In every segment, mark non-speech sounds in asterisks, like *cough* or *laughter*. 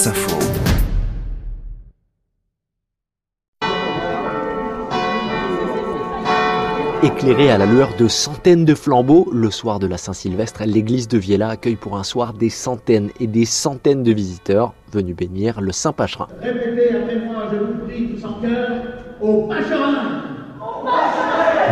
France Info. Éclairé à la lueur de centaines de flambeaux, le soir de la Saint-Sylvestre, l'église de Viella accueille pour un soir des centaines et des centaines de visiteurs venus bénir le Saint Pacherin. Répétez après moi, je vous prie tous en cœur, au Pacherin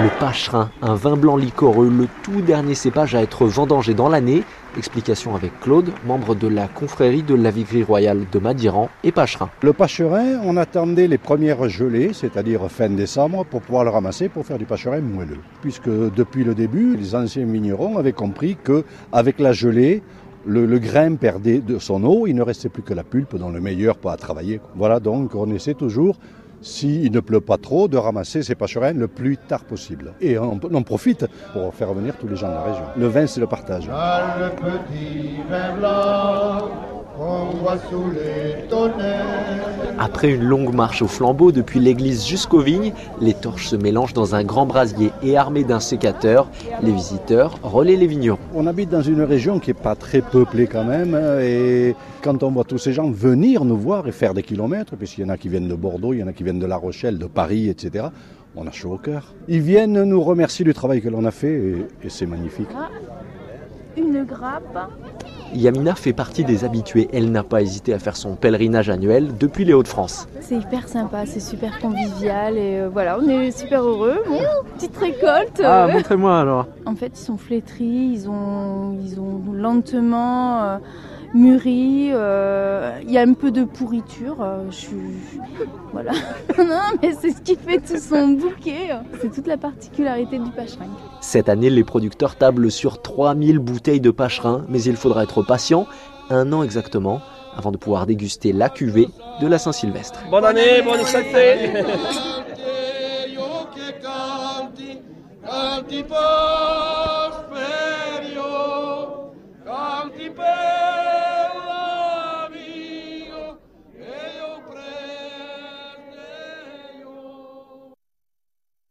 Le Pacherin, un vin blanc liquoreux, le tout dernier cépage à être vendangé dans l'année. Explication avec Claude, membre de la confrérie de la Vivrerie Royale de Madiran et Pacherin. Le Pacherin, on attendait les premières gelées, c'est-à-dire fin décembre, pour pouvoir le ramasser pour faire du Pacherin moelleux. Puisque depuis le début, les anciens vignerons avaient compris que avec la gelée, le, grain perdait de son eau, il ne restait plus que la pulpe, dans le meilleur pas à travailler. Voilà donc on essaie toujours s'il ne pleut pas trop, de ramasser ces pacherins le plus tard possible. Et on, on, profite pour faire venir tous les gens de la région. Le vin, c'est le partage. blanc Après une longue marche au flambeau depuis l'église jusqu'aux vignes, les torches se mélangent dans un grand brasier et armés d'un sécateur, les visiteurs relaient les vignerons. On habite dans une région qui n'est pas très peuplée quand même et quand on voit tous ces gens venir nous voir et faire des kilomètres, puisqu'il y en a qui viennent de Bordeaux, il y en a qui viennent de La Rochelle, de Paris, etc., on a chaud au cœur. Ils viennent nous remercier du travail que l'on a fait et, et c'est magnifique. Une grappe. Yamina fait partie des habitués. Elle n'a pas hésité à faire son pèlerinage annuel depuis les Hauts-de-France. C'est hyper sympa, c'est super convivial et euh, voilà, on est super heureux. Bon, petite récolte. Ah, montrez-moi alors. En fait, ils sont flétris, ils ont, ils ont lentement. Euh, mûries, euh, il y a un peu de pourriture. Euh, je. Voilà. *laughs* non, mais c'est ce qui fait tout son bouquet. Hein. C'est toute la particularité du pacherin. Cette année, les producteurs tablent sur 3000 bouteilles de pacherin, mais il faudra être patient, un an exactement, avant de pouvoir déguster la cuvée de la Saint-Sylvestre. Bonne année, bonne santé *laughs*